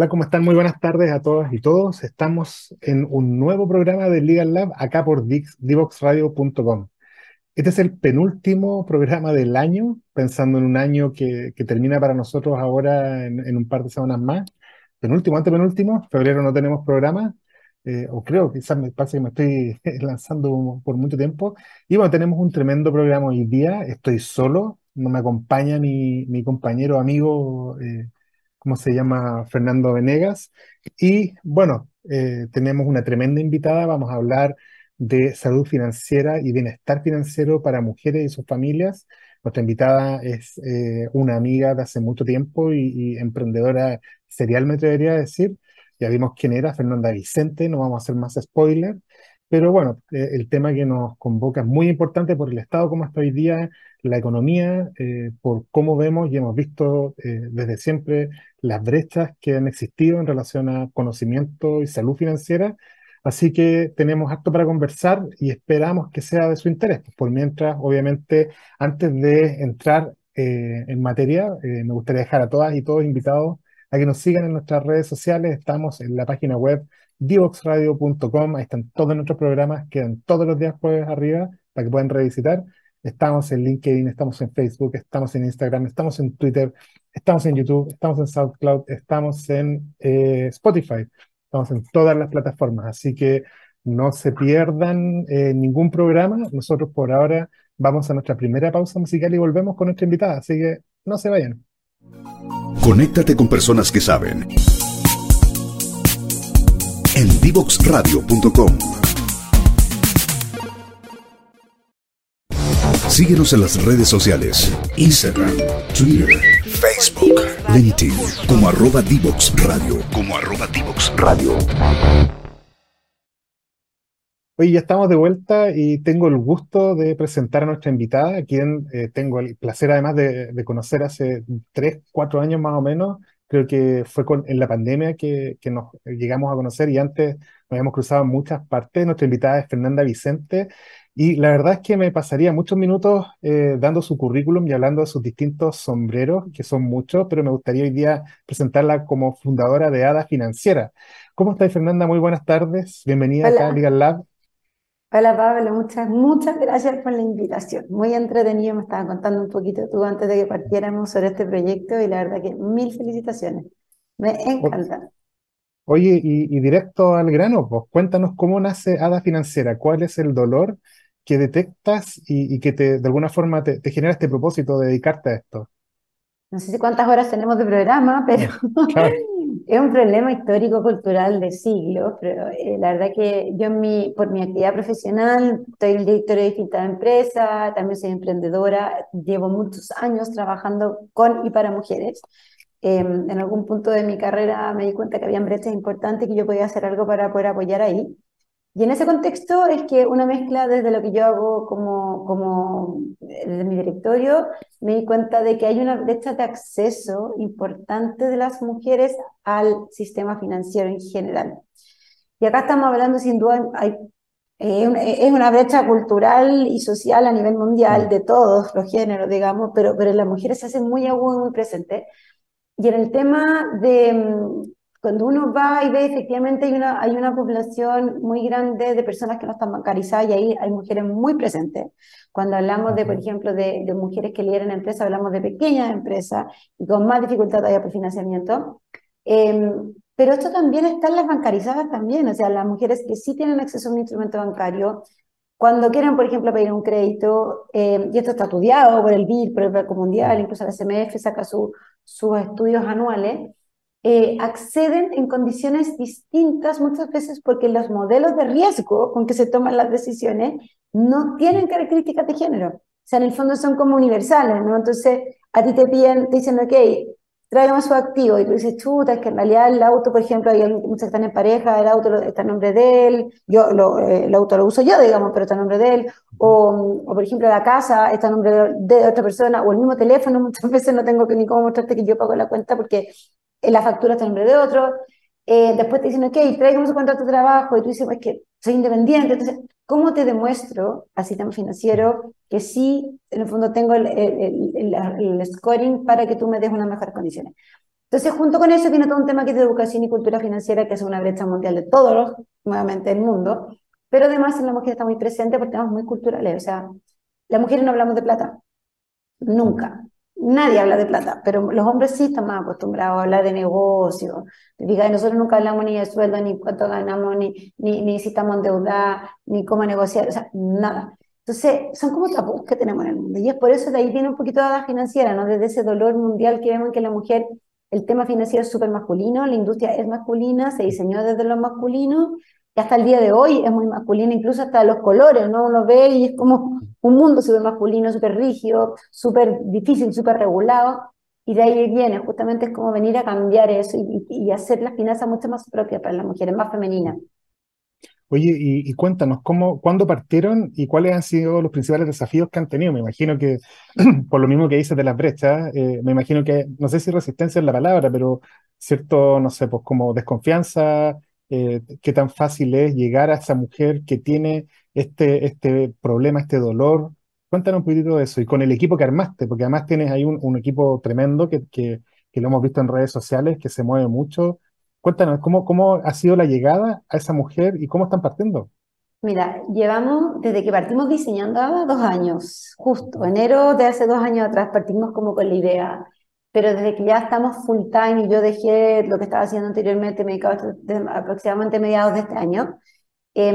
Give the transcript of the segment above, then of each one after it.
Hola, ¿cómo están? Muy buenas tardes a todas y todos. Estamos en un nuevo programa de Legal Lab acá por divoxradio.com. Este es el penúltimo programa del año, pensando en un año que, termina para nosotros ahora en, un par de semanas más. Penúltimo, antepenúltimo, febrero no tenemos programa, eh, o creo, quizás me pasa que me estoy lanzando por mucho tiempo. Y bueno, tenemos un tremendo programa hoy día. Estoy solo, no me acompaña mi, mi compañero, amigo, eh, ¿cómo se llama? Fernando Venegas. Y bueno, eh, tenemos una tremenda invitada. Vamos a hablar de salud financiera y bienestar financiero para mujeres y sus familias. Nuestra invitada es eh, una amiga de hace mucho tiempo y, emprendedora serial, me atrevería a decir. Ya vimos quién era, Fernanda Vicente, no vamos a hacer más spoiler. Pero bueno, eh, el tema que nos convoca es muy importante por el estado como está hoy día, la economía, eh, por cómo vemos y hemos visto eh, desde siempre las brechas que han existido en relación a conocimiento y salud financiera. Así que tenemos acto para conversar y esperamos que sea de su interés. Por mientras, obviamente, antes de entrar en materia, me gustaría dejar a todas y todos invitados a que nos sigan en nuestras redes sociales. Estamos en la página web divoxradio.com, ahí están todos nuestros programas, quedan todos los días jueves arriba para que puedan revisitar. Estamos en LinkedIn, estamos en Facebook, estamos en Instagram, estamos en Twitter, estamos en YouTube, estamos en SoundCloud, estamos en eh, Spotify, estamos en todas las plataformas, así que no se pierdan eh, ningún programa. Nosotros por ahora vamos a nuestra primera pausa musical y volvemos con nuestra invitada, así que no se vayan. Conéctate con personas que saben en divoxradio.com. Síguenos en las redes sociales, Instagram, Twitter, Facebook, LinkedIn, como arroba Divox Radio, como arroba Divox Radio. Hoy ya estamos de vuelta y tengo el gusto de presentar a nuestra invitada, a quien eh, tengo el placer además de, de, conocer hace tres, cuatro años más o menos, creo que fue en la pandemia que, nos llegamos a conocer y antes nos habíamos cruzado en muchas partes. Nuestra invitada es Fernanda Vicente y la verdad es que me pasaría muchos minutos eh, dando su currículum y hablando de sus distintos sombreros, que son muchos, pero me gustaría hoy día presentarla como fundadora de ADA Financiera. ¿Cómo estás, Fernanda? Muy buenas tardes. Bienvenida acá a Legal Lab. Hola Pablo, muchas, muchas gracias por la invitación. Muy entretenido, me estaba contando un poquito tú antes de que partiéramos sobre este proyecto y la verdad que mil felicitaciones. Me encanta. Oye, y, directo al grano, pues cuéntanos cómo nace ADA Financiera, cuál es el dolor que detectas y, que te, de alguna forma te, genera este propósito de dedicarte a esto. No sé si cuántas horas tenemos de programa, pero es un problema histórico-cultural de siglos, pero eh, la verdad que yo mi, por mi actividad profesional soy el director de distintas empresas, también soy emprendedora, llevo muchos años trabajando con y para mujeres. Em, en algún punto de mi carrera me di cuenta que había brechas importantes que yo podía hacer algo para poder apoyar ahí. Y en ese contexto es que una mezcla desde lo que yo hago como, como desde mi directorio, me di cuenta de que hay una brecha de acceso importante de las mujeres al sistema financiero en general. Y acá estamos hablando sin duda, hay, eh, es una brecha cultural y social a nivel mundial de todos los géneros, digamos, pero, pero las mujeres se hace muy agudo y muy presente. Y en el tema de, cuando uno va y ve, efectivamente hay una, hay una población muy grande de personas que no están bancarizadas y ahí hay mujeres muy presentes. Cuando hablamos de, por ejemplo, de, de mujeres que lideran empresas, hablamos de pequeñas empresas y con más dificultad todavía por financiamiento. Em, pero esto también está en las bancarizadas también, o sea, las mujeres que sí tienen acceso a un instrumento bancario, cuando quieren, por ejemplo, pedir un crédito, em, y esto está estudiado por el BID, por el Banco Mundial, incluso la SMF saca su, sus estudios anuales, eh, acceden en condiciones distintas muchas veces porque los modelos de riesgo con que se toman las decisiones no tienen características de género. O sea, en el fondo son como universales, ¿no? Entonces, a ti te piden, te dicen, ok, tráigame su activo, y tú dices, chuta, es que en realidad el auto, por ejemplo, hay muchos que están en pareja, el auto está en nombre de él, yo lo, eh, el auto lo uso yo, digamos, pero está en nombre de él, o, o por ejemplo la casa está en nombre de, de, otra persona, o el mismo teléfono, muchas veces no tengo que ni cómo mostrarte que yo pago la cuenta porque la factura está en nombre de otro, eh, después te dicen, ok, tráigame su contrato de trabajo, y tú dices, pues que soy independiente, entonces, ¿cómo te demuestro al sistema financiero que sí, en el fondo tengo el, el, el, scoring para que tú me des unas mejores condiciones? Entonces, junto con eso viene todo un tema que es de educación y cultura financiera, que es una brecha mundial de todos los, nuevamente, el mundo, pero además en la mujer está muy presente por temas muy culturales, o sea, las mujeres no hablamos de plata, nunca. Nadie habla de plata, pero los hombres sí están más acostumbrados a hablar de negocio. Diga, nosotros nunca hablamos ni de sueldo, ni cuánto ganamos, ni, ni, ni si estamos endeudados, ni cómo negociar, o sea, nada. Entonces, son como tabús que tenemos en el mundo. Y es por eso de ahí viene un poquito de la financiera, ¿no? Desde ese dolor mundial que vemos que la mujer, el tema financiero es súper masculino, la industria es masculina, se diseñó desde lo masculino, y hasta el día de hoy es muy masculina, incluso hasta los colores, ¿no? Uno ve y es como un mundo súper masculino, súper rígido, súper difícil, súper regulado. Y de ahí viene, justamente es como venir a cambiar eso y, y hacer las finanzas mucho más propias para las mujeres, más femeninas. Oye, y, cuéntanos, ¿cómo, ¿cuándo partieron y cuáles han sido los principales desafíos que han tenido? Me imagino que, por lo mismo que dices de las brechas, eh, me imagino que, no sé si resistencia es la palabra, pero cierto, no sé, pues como desconfianza, eh, qué tan fácil es llegar a esa mujer que tiene este, este problema, este dolor. Cuéntanos un poquito de eso y con el equipo que armaste, porque además tienes ahí un, equipo tremendo que, que, que, lo hemos visto en redes sociales, que se mueve mucho Cuéntanos, ¿cómo, ¿cómo ha sido la llegada a esa mujer y cómo están partiendo? Mira, llevamos desde que partimos diseñando dos años, justo enero de hace dos años atrás partimos como con la idea, pero desde que ya estamos full time y yo dejé lo que estaba haciendo anteriormente, me dedicaba aproximadamente mediados de este año, eh,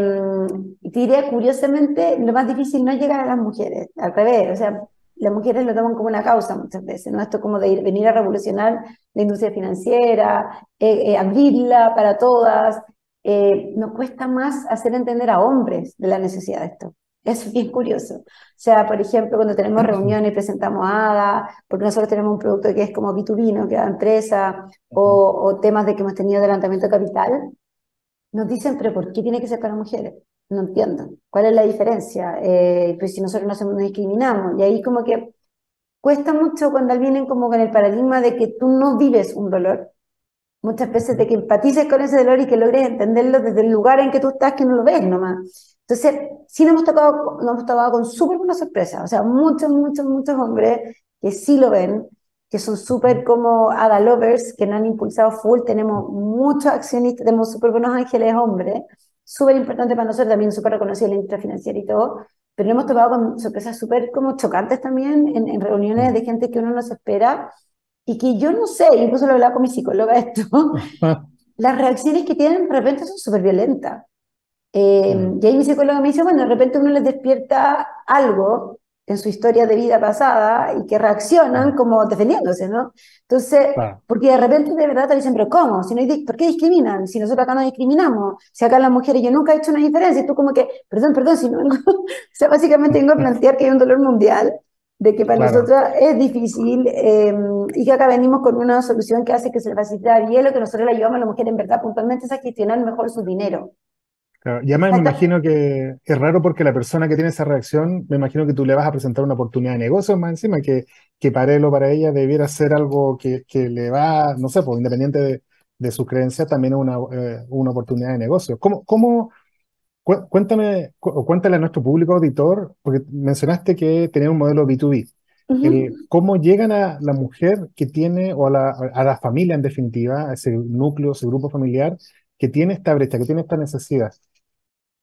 te diría curiosamente, lo más difícil no es llegar a las mujeres, al revés, o sea, las mujeres lo toman como una causa muchas veces, ¿no? Esto como de ir, venir a revolucionar la industria financiera, eh, eh, abrirla para todas. Eh, nos cuesta más hacer entender a hombres de la necesidad de esto. Es bien curioso. O sea, por ejemplo, cuando tenemos reuniones y presentamos ADA, porque nosotros tenemos un producto que es como B2B, ¿no? que da empresa, o, o temas de que hemos tenido adelantamiento de capital, nos dicen, pero ¿por qué tiene que ser para mujeres? no entiendo. ¿Cuál es la diferencia? Eh, pues si nosotros no, hacemos, discriminamos. Y ahí como que cuesta mucho cuando vienen como con el paradigma de que tú no vives un dolor. Muchas veces de que empatices con ese dolor y que logres entenderlo desde el lugar en que tú estás, que no lo ves nomás. Entonces, sí nos hemos tocado, nos hemos tocado con súper buena sorpresa. O sea, muchos, muchos, muchos hombres que sí lo ven, que son súper como Ada Lovers, que nos han impulsado full. Tenemos muchos accionistas, tenemos súper buenos ángeles hombres súper importante para nosotros, también súper reconocido en la industria financiera y todo, pero hemos topado con sorpresas súper como chocantes también en, reuniones de gente que uno no se espera y que yo no sé, incluso lo he hablado con mi psicóloga esto, las reacciones que tienen de repente son súper violentas. Eh, y ahí mi psicóloga me dice, bueno, de repente uno les despierta algo en su historia de vida pasada y que reaccionan como defendiéndose, ¿no? Entonces, porque de repente de verdad te dicen, pero ¿cómo? Si no hay, ¿Por qué discriminan? Si nosotros acá no discriminamos, si acá las mujeres yo nunca he hecho una diferencia, y tú como que, perdón, perdón, si no vengo, o sea, básicamente vengo a plantear que hay un dolor mundial, de que para nosotros es difícil em, y que acá venimos con una solución que hace que se le facilite y lo que nosotros le ayudamos a la mujer en verdad puntualmente es a gestionar mejor su dinero. Y además me imagino que es raro porque la persona que tiene esa reacción, me imagino que tú le vas a presentar una oportunidad de negocio más encima, que, que para él o para ella debiera ser algo que, que le va, no sé, pues independiente de, de su creencia, también es una, eh, una oportunidad de negocio. ¿Cómo, cómo, cuéntame, o cuéntale a nuestro público auditor, porque mencionaste que tenía un modelo B2B. ¿Cómo llegan a la mujer que tiene, o a la, a la familia en definitiva, a ese núcleo, ese grupo familiar, que tiene esta brecha, que tiene esta necesidad?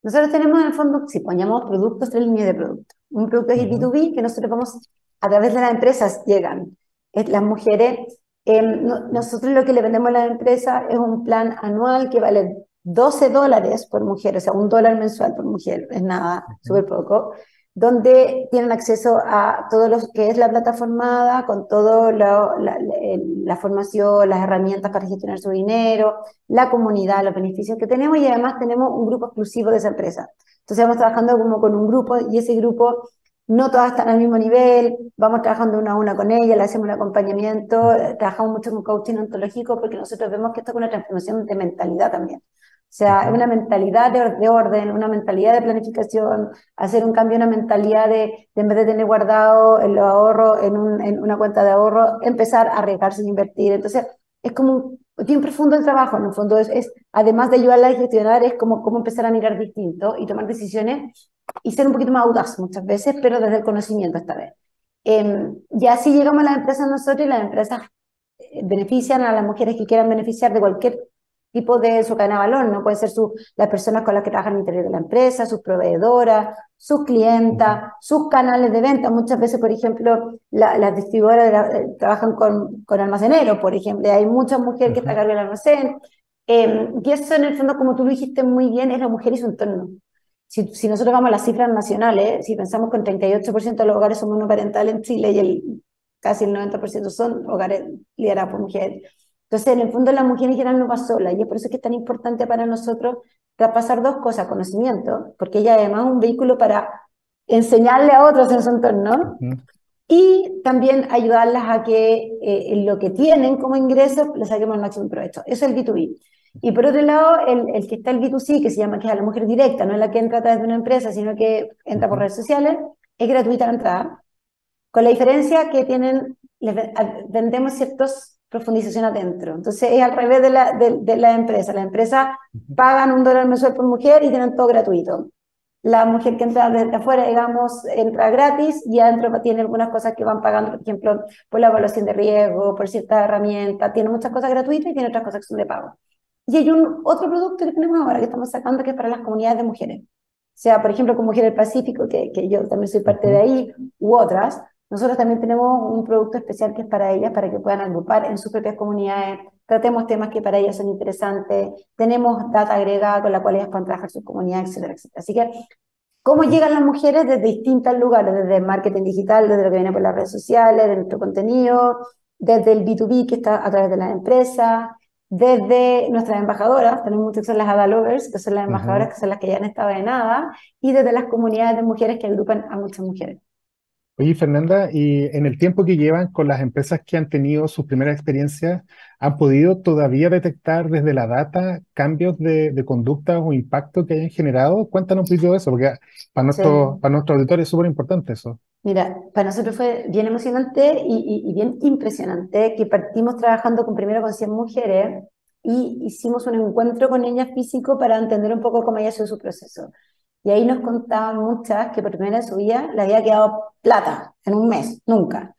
Nosotros tenemos en el fondo, si ponemos productos, tres líneas de productos. Un producto es el B2B, que nosotros vamos, a través de las empresas llegan. las mujeres, em, nosotros lo que le vendemos a la empresa es un plan anual que vale 12 dólares por mujer, o sea, un dólar mensual por mujer, es nada, súper poco donde tienen acceso a todo lo que es la plataforma, con toda la, la, formación, las herramientas para gestionar su dinero, la comunidad, los beneficios que tenemos y además tenemos un grupo exclusivo de esa empresa. Entonces vamos trabajando como con un grupo y ese grupo no todas están al mismo nivel, vamos trabajando una a una con ella, le hacemos un acompañamiento, trabajamos mucho con coaching ontológico porque nosotros vemos que esto es una transformación de mentalidad también. O sea, una mentalidad de, orden, una mentalidad de planificación, hacer un cambio, una mentalidad de, en vez de tener guardado el ahorro en, una cuenta de ahorro, empezar a arriesgarse a invertir. Entonces, es como bien profundo el trabajo, en el fondo es, es además de ayudarla a gestionar, es como cómo empezar a mirar distinto y tomar decisiones y ser un poquito más audaz muchas veces, pero desde el conocimiento esta vez. Eh, y así llegamos a la empresa nosotros y las empresas benefician a las mujeres que quieran beneficiar de cualquier tipo de su cadena de valor, ¿no? Pueden ser su, las personas con las que trabajan el interior de la empresa, sus proveedoras, sus clientas, sus canales de venta. Muchas veces, por ejemplo, las distribuidoras eh, trabajan con, con almaceneros, por ejemplo. Hay muchas mujeres que están a cargo del almacén. Eh, y eso, en el fondo, como tú lo dijiste muy bien, es la mujer y su entorno. Si, si nosotros vamos a las cifras nacionales, si pensamos que el 38% de los hogares son monoparentales en Chile y el, casi el 90% son hogares liderados por mujeres, entonces, en el fondo, la mujer en general no va sola, y es por eso que es tan importante para nosotros traspasar dos cosas, conocimiento, porque ella además es un vehículo para enseñarle a otros en su entorno, y también ayudarlas a que eh, lo que tienen como ingreso le saquemos el máximo provecho. Eso es el B2B. Y por otro lado, el, el, que está el B2C, que se llama que es a la mujer directa, no es la que entra a través de una empresa, sino que entra por redes sociales, es gratuita la entrada, con la diferencia que tienen, les vendemos ciertos profundización adentro. Entonces es al revés de la, de, la empresa. Las empresas pagan un dólar mensual por mujer y tienen todo gratuito. La mujer que entra desde afuera, digamos, entra gratis y adentro tiene algunas cosas que van pagando, por ejemplo, por la evaluación de riesgo, por ciertas herramientas. Tiene muchas cosas gratuitas y tiene otras cosas que son de pago. Y hay un otro producto que tenemos ahora que estamos sacando que es para las comunidades de mujeres. O sea, por ejemplo, con Mujeres del Pacífico, que, que yo también soy parte de ahí, u otras, nosotros también tenemos un producto especial que es para ellas, para que puedan agrupar en sus propias comunidades, tratemos temas que para ellas son interesantes, tenemos data agregada con la cual ellas pueden trabajar sus comunidades, etcétera, etcétera. Así que, ¿cómo llegan las mujeres desde distintos lugares? Desde el marketing digital, desde lo que viene por las redes sociales, de nuestro contenido, desde el B2B que está a través de las empresas, desde nuestras embajadoras, tenemos muchas que son las ADA Lovers, que son las embajadoras que son las que ya han estado de nada, y desde las comunidades de mujeres que agrupan a muchas mujeres. Oye, Fernanda, y en el tiempo que llevan con las empresas que han tenido sus primeras experiencias, ¿han podido todavía detectar desde la data cambios de, de conducta o impacto que hayan generado? Cuéntanos un poquito de eso, porque para nuestro, para nuestro auditorio es súper importante eso. Mira, para nosotros fue bien emocionante y, y, bien impresionante que partimos trabajando con primero con 100 mujeres y hicimos un encuentro con ellas físico para entender un poco cómo había sido su proceso. Y ahí nos contaban muchas que por primera vez su vida le había quedado plata en un mes, nunca.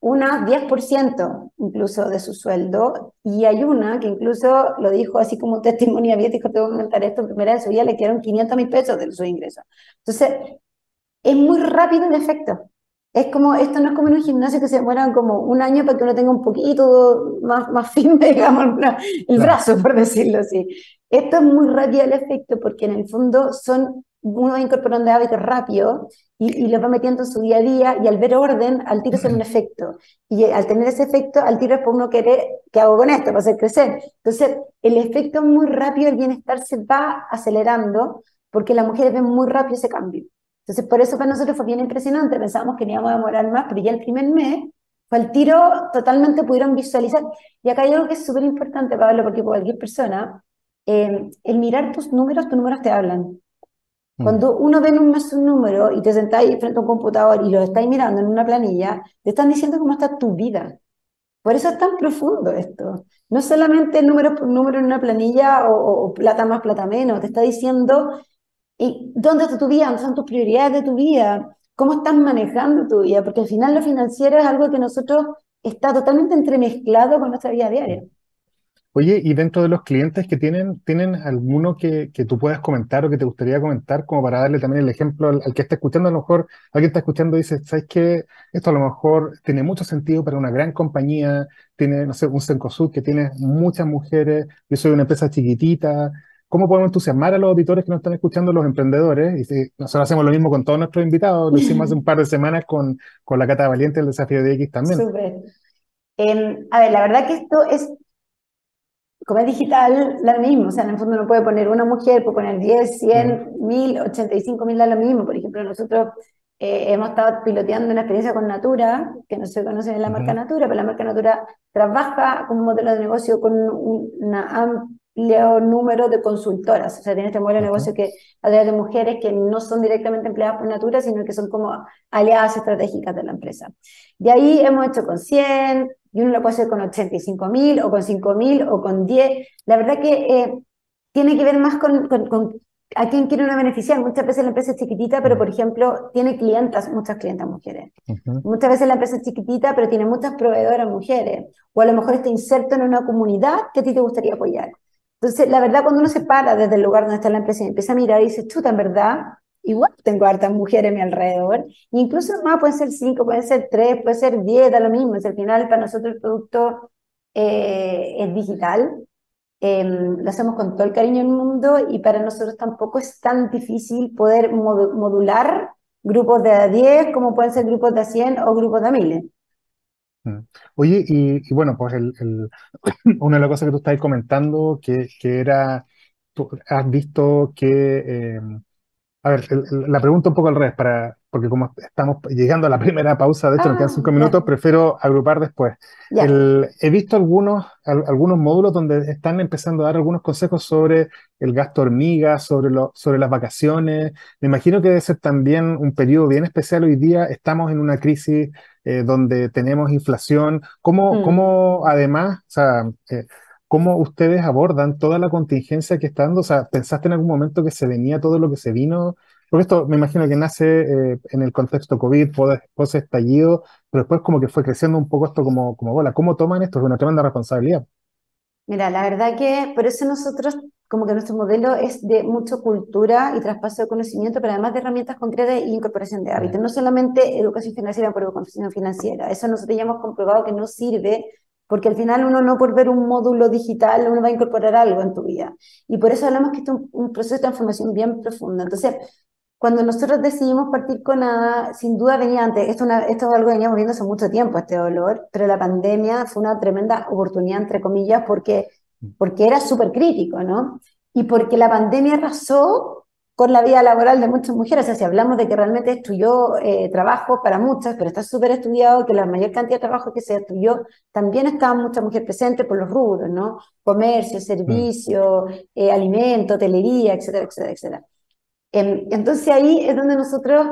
Una 10% incluso de su sueldo, y hay una que incluso lo dijo así como testimonio abierto, dijo, tengo que comentar esto, primera vez su vida le quedaron 500 mil pesos de su ingreso. Entonces, es muy rápido el efecto. Es como, esto no es como en un gimnasio que se demoran como un año para que uno tenga un poquito más, más firme, digamos, el brazo, por decirlo así. Esto es muy rápido el efecto porque en el fondo son uno va incorporando hábitos rápido y, y, los va metiendo en su día a día y al ver orden, al tiro es un efecto. Y al tener ese efecto, al tiro es por uno querer, ¿qué hago con esto? Para hacer crecer. Entonces, el efecto muy rápido, el bienestar se va acelerando porque las mujeres ven muy rápido ese cambio. Entonces, por eso para nosotros fue bien impresionante. Pensábamos que íbamos a demorar más, pero ya el primer mes fue el tiro, totalmente pudieron visualizar. Y acá hay algo que es súper importante, Pablo, porque cualquier persona, eh, el mirar tus números, tus números te hablan. Cuando uno ve un mes un número y te sentáis frente a un computador y lo estáis mirando en una planilla, te están diciendo cómo está tu vida. Por eso es tan profundo esto. No solamente número por número en una planilla o, plata más, plata menos, te está diciendo y dónde está tu vida, dónde están tus prioridades de tu vida, cómo estás manejando tu vida, porque al final lo financiero es algo que nosotros está totalmente entremezclado con nuestra vida diaria. Oye, y dentro de los clientes que tienen, ¿tienen alguno que, que tú puedas comentar o que te gustaría comentar como para darle también el ejemplo al, que está escuchando? A lo mejor alguien está escuchando y dice, ¿sabes qué? Esto a lo mejor tiene mucho sentido para una gran compañía, tiene, no sé, un Cencosud que tiene muchas mujeres, yo soy una empresa chiquitita. ¿Cómo podemos entusiasmar a los auditores que nos están escuchando, los emprendedores? Y si, nosotros hacemos lo mismo con todos nuestros invitados, lo hicimos hace un par de semanas con, con la Cata Valiente, el desafío de X también. Súper. Em, a ver, la verdad que esto es como es digital, da lo mismo, o sea, en el fondo no puede poner una mujer, puede poner 10, 100, 1000, 85 mil, da lo mismo. Por ejemplo, nosotros eh, hemos estado piloteando una experiencia con Natura, que no se conoce en la marca Natura, pero la marca Natura trabaja como modelo de negocio con un amplio número de consultoras, o sea, tiene este modelo de negocio que a través de mujeres que no son directamente empleadas por Natura, sino que son como aliadas estratégicas de la empresa. De ahí hemos hecho con 100, y uno lo puede hacer con 85 mil o con 5 mil o con 10. La verdad que eh, tiene que ver más con, con, ¿A quién quiere uno beneficiar? Muchas veces la empresa es chiquitita, pero por ejemplo, tiene clientas, muchas clientas mujeres. Muchas veces la empresa es chiquitita, pero tiene muchas proveedoras mujeres. O a lo mejor está inserto en una comunidad que a ti te gustaría apoyar. Entonces, la verdad, cuando uno se para desde el lugar donde está la empresa y empieza a mirar y dice, chuta, en verdad, igual tengo hartas mujeres a mi alrededor. incluso más, pueden ser cinco, pueden ser tres, puede ser diez, da lo mismo. Es al final, para nosotros el producto eh, es digital Em, lo hacemos con todo el cariño del mundo y para nosotros tampoco es tan difícil poder modular grupos de a 10 como pueden ser grupos de a 100 o grupos de a 1000. Mm. Oye, y, bueno, pues el, una de las cosas que tú estabas comentando, que, que era, tú has visto que, em, a ver, la pregunta un poco al revés, para, porque como estamos llegando a la primera pausa, de hecho nos quedan ah, cinco minutos, prefiero agrupar después. he visto algunos, algunos módulos donde están empezando a dar algunos consejos sobre el gasto hormiga, sobre, lo, sobre las vacaciones. Me imagino que debe ser también un periodo bien especial hoy día. Estamos en una crisis eh, donde tenemos inflación. ¿Cómo, mm. cómo además, o sea, eh, cómo ustedes abordan toda la contingencia que está dando? O sea, ¿pensaste en algún momento que se venía todo lo que se vino? Porque esto me imagino que nace eh, en el contexto COVID, post estallido, pero después como que fue creciendo un poco esto como, como bola. ¿Cómo toman esto? Es una tremenda responsabilidad. Mira, la verdad que por eso nosotros, como que nuestro modelo es de mucha cultura y traspaso de conocimiento, pero además de herramientas concretas e incorporación de hábitos. No solamente educación financiera por educación financiera. Eso nosotros ya hemos comprobado que no sirve porque al final uno no por ver un módulo digital, uno va a incorporar algo en tu vida. Y por eso hablamos que esto es un, un proceso de transformación bien profunda. Entonces, cuando nosotros decidimos partir con nada, sin duda venía antes, esto, esto es algo que veníamos viendo hace mucho tiempo, este dolor, pero la pandemia fue una tremenda oportunidad, entre comillas, porque, porque era súper crítico, ¿no? Y porque la pandemia arrasó con la vida laboral de muchas mujeres. O sea, si hablamos de que realmente estudió eh, trabajo para muchas, pero está súper estudiado que la mayor cantidad de trabajo que se estudió también estaban muchas mujeres presentes por los rubros, ¿no? Comercio, servicio, eh, alimento, hotelería, etcétera, etcétera, etcétera. Em, entonces ahí es donde nosotros,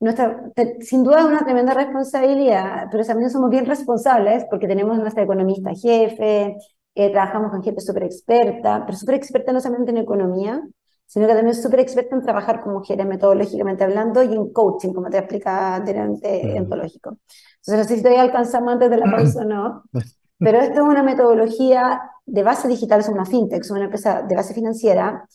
nuestra, sin duda es una tremenda responsabilidad, pero también somos bien responsables porque tenemos nuestra economista jefe, eh, trabajamos con gente súper experta, pero súper experta no solamente en economía, sino que también es súper experta en trabajar con mujeres metodológicamente hablando y en coaching, como te explica anteriormente, mm. ontológico. Entonces no sé si todavía alcanzamos antes de la pausa o no, pero esto es una metodología de base digital, es una fintech, es una empresa de base financiera,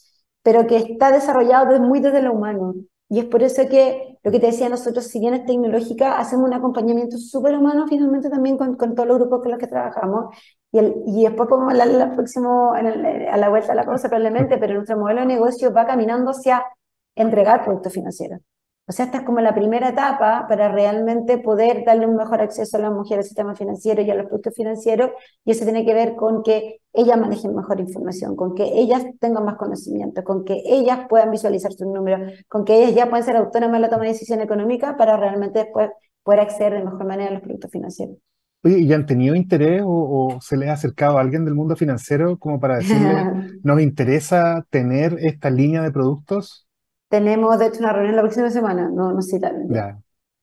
pero que está desarrollado muy desde lo humano. Y es por eso que lo que te decía nosotros, si bien es tecnológica, hacemos un acompañamiento súper humano finalmente también con, con, todos los grupos con los que trabajamos. Y, después podemos hablar el próximo, en a la vuelta a la cosa probablemente, pero nuestro modelo de negocio va caminando hacia entregar productos financieros. O sea, esta es como la primera etapa para realmente poder darle un mejor acceso a las mujeres al sistema financiero y a los productos financieros, y eso tiene que ver con que ellas manejen mejor información, con que ellas tengan más conocimiento, con que ellas puedan visualizar sus números, con que ellas ya puedan ser autónomas en la toma de decisión económica para realmente después poder acceder de mejor manera a los productos financieros. Oye, ¿y han tenido interés o, se les ha acercado a alguien del mundo financiero como para decirle, nos interesa tener esta línea de productos? Tenemos, de hecho, una reunión la próxima semana, no, no sé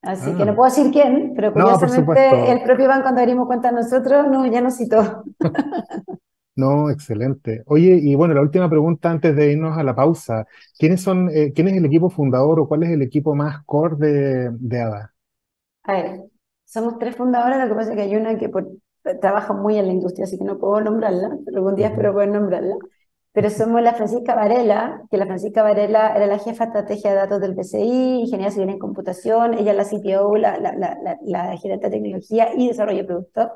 Así que no ah. puedo decir quién, pero curiosamente el propio banco cuando abrimos cuenta nosotros no, ya nos citó. No, excelente. Oye, y bueno, la última pregunta antes de irnos a la pausa. ¿Quiénes son, eh, quién es el equipo fundador o cuál es el equipo más core de, de ADA? A ver, somos tres fundadores, lo que pasa es que hay una que trabaja muy en la industria, así que no puedo nombrarla, pero algún día espero poder nombrarla pero somos la Francisca Varela, que la Francisca Varela era la jefa de estrategia de datos del PCI, ingeniería civil en computación, ella la CTO, la, la, la, la, gerente de tecnología y desarrollo de productos.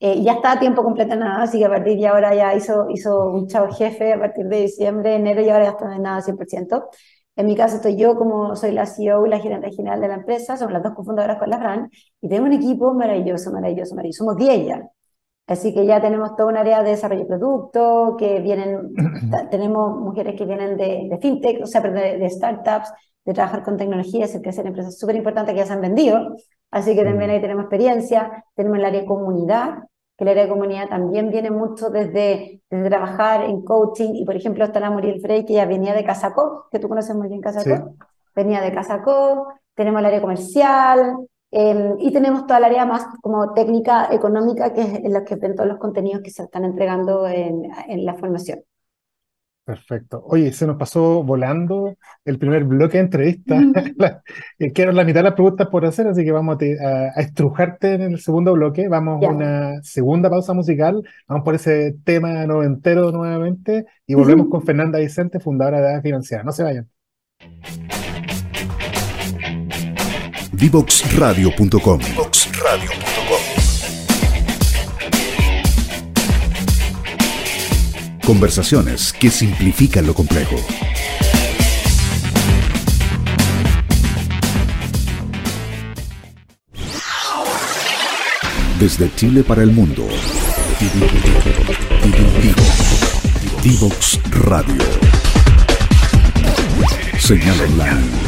Eh, ya está a tiempo completo nada, así que a partir de ahora ya hizo, hizo un chavo jefe a partir de diciembre, enero y ahora ya está en nada 100%. En mi caso estoy yo como soy la CEO y la gerente general de la empresa, somos las dos cofundadoras con la Fran, y tenemos un equipo maravilloso, maravilloso, maravilloso. Somos 10 ya. Así que ya tenemos toda un área de desarrollo de producto, que vienen, tenemos mujeres que vienen de, de fintech, o sea, de, de, startups, de trabajar con tecnologías, que hacen empresas súper importantes que ya se han vendido. Así que también ahí tenemos experiencia. Tenemos el área de comunidad, que el área de comunidad también viene mucho desde, desde trabajar en coaching. Y por ejemplo, está la Muriel Frey, que ya venía de Casacó, que tú conoces muy bien Casacó. Venía de Casacó. Tenemos el área comercial, Em, y tenemos toda el área más como técnica económica, que es en la que ven todos los contenidos que se están entregando en, en la formación. Perfecto. Oye, se nos pasó volando el primer bloque de entrevista. Eh, Quiero la mitad de las preguntas por hacer, así que vamos a, estrujarte en el segundo bloque. Vamos a una segunda pausa musical. Vamos por ese tema noventero nuevamente y volvemos con Fernanda Vicente, fundadora de Ada Financiera. No se vayan. Divoxradio.com Conversaciones que simplifican lo complejo. Desde Chile para el mundo. Divox Radio. Señal online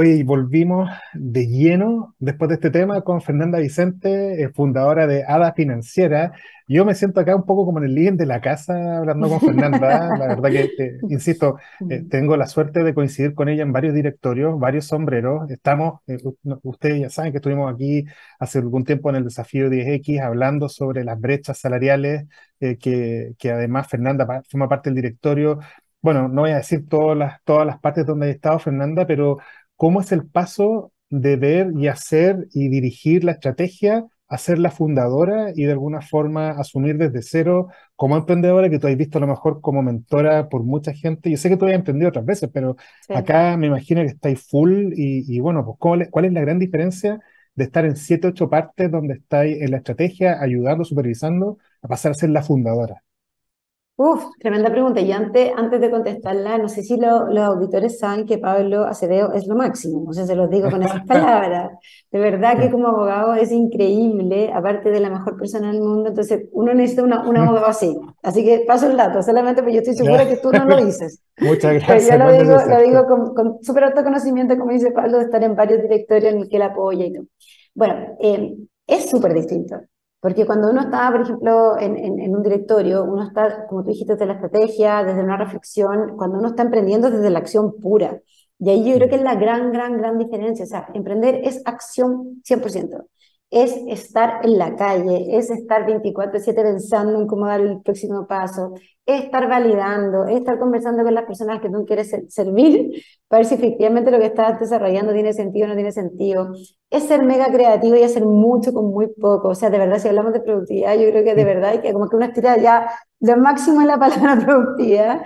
Hoy volvimos de lleno después de este tema con Fernanda Vicente, eh, fundadora de Ada Financiera. Yo me siento acá un poco como en el living de la casa hablando con Fernanda. la verdad que, eh, insisto, eh, tengo la suerte de coincidir con ella en varios directorios, varios sombreros. Estamos, ustedes ya saben que estuvimos aquí hace algún tiempo en el desafío 10X hablando sobre las brechas salariales, que, que además Fernanda forma parte del directorio bueno, no voy a decir todas las, todas las partes donde ha estado Fernanda, pero cómo es el paso de ver y hacer y dirigir la estrategia a ser la fundadora y de alguna forma asumir desde cero como emprendedora, que tú has visto a lo mejor como mentora por mucha gente. Yo sé que tú has emprendido otras veces, pero acá me imagino que estáis full y, bueno, pues ¿cuál, es la gran diferencia de estar en siete, ocho partes donde estáis en la estrategia, ayudando, supervisando, a pasar a ser la fundadora? Uf, tremenda pregunta. Y antes, antes de contestarla, no sé si los auditores saben que Pablo Acevedo es lo máximo. No sé, se los digo con esas palabras. De verdad que como abogado es increíble, aparte de la mejor persona del mundo. Entonces, uno necesita una, un abogado así. Así que paso el dato, solamente porque yo estoy segura que tú no lo dices. Muchas gracias. Pero yo lo digo, lo digo con, con súper autoconocimiento, como dice Pablo, de estar en varios directorios en el que él apoya y todo. Bueno, eh, es súper distinto. Porque cuando uno está, por ejemplo, en, en, un directorio, uno está, como tú dijiste, desde la estrategia, desde una reflexión, cuando uno está emprendiendo desde la acción pura. Y ahí yo creo que es la gran, gran, gran diferencia. O sea, emprender es acción 100% es estar en la calle, es estar 24/7 pensando en cómo dar el próximo paso, es estar validando, es estar conversando con las personas que tú quieres servir para ver si efectivamente lo que estás desarrollando tiene sentido o no tiene sentido. Es ser mega creativo y hacer mucho con muy poco. O sea, de verdad, si hablamos de productividad, yo creo que de verdad hay que como que una estira ya lo máximo en la palabra productividad.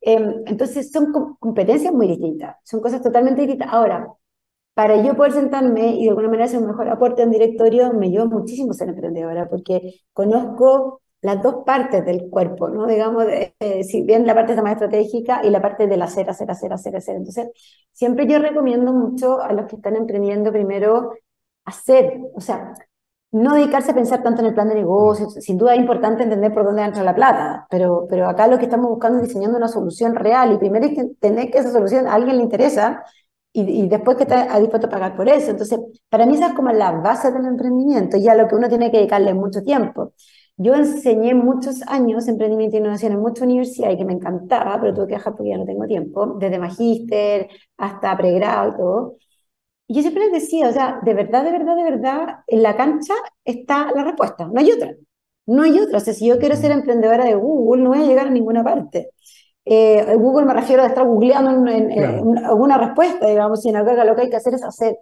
Em, entonces son competencias muy distintas, son cosas totalmente distintas. Ahora, para yo poder sentarme y de alguna manera hacer un mejor aporte en directorio, me ayuda muchísimo ser emprendedora, porque conozco las dos partes del cuerpo, ¿no? Digamos, eh, si bien la parte más estratégica y la parte del hacer, hacer, hacer, hacer, hacer. Entonces, siempre yo recomiendo mucho a los que están emprendiendo primero hacer, o sea, no dedicarse a pensar tanto en el plan de negocio. Sin duda es importante entender por dónde entra la plata, pero, pero acá lo que estamos buscando es diseñando una solución real y primero hay que tener que esa solución a alguien le interesa y, después que está dispuesto a pagar por eso. Entonces, para mí esa es como la base del emprendimiento y a lo que uno tiene que dedicarle mucho tiempo. Yo enseñé muchos años emprendimiento e innovación en mucha universidad y que me encantaba, pero tuve que dejar porque ya no tengo tiempo, desde magíster hasta pregrado y todo. Y yo siempre les decía, o sea, de verdad, de verdad, de verdad, en la cancha está la respuesta, no hay otra. No hay otra. O sea, si yo quiero ser emprendedora de Google, no voy a llegar a ninguna parte. Eh, Google me refiero a estar googleando en, alguna respuesta, digamos, en algo lo que hay que hacer es hacer.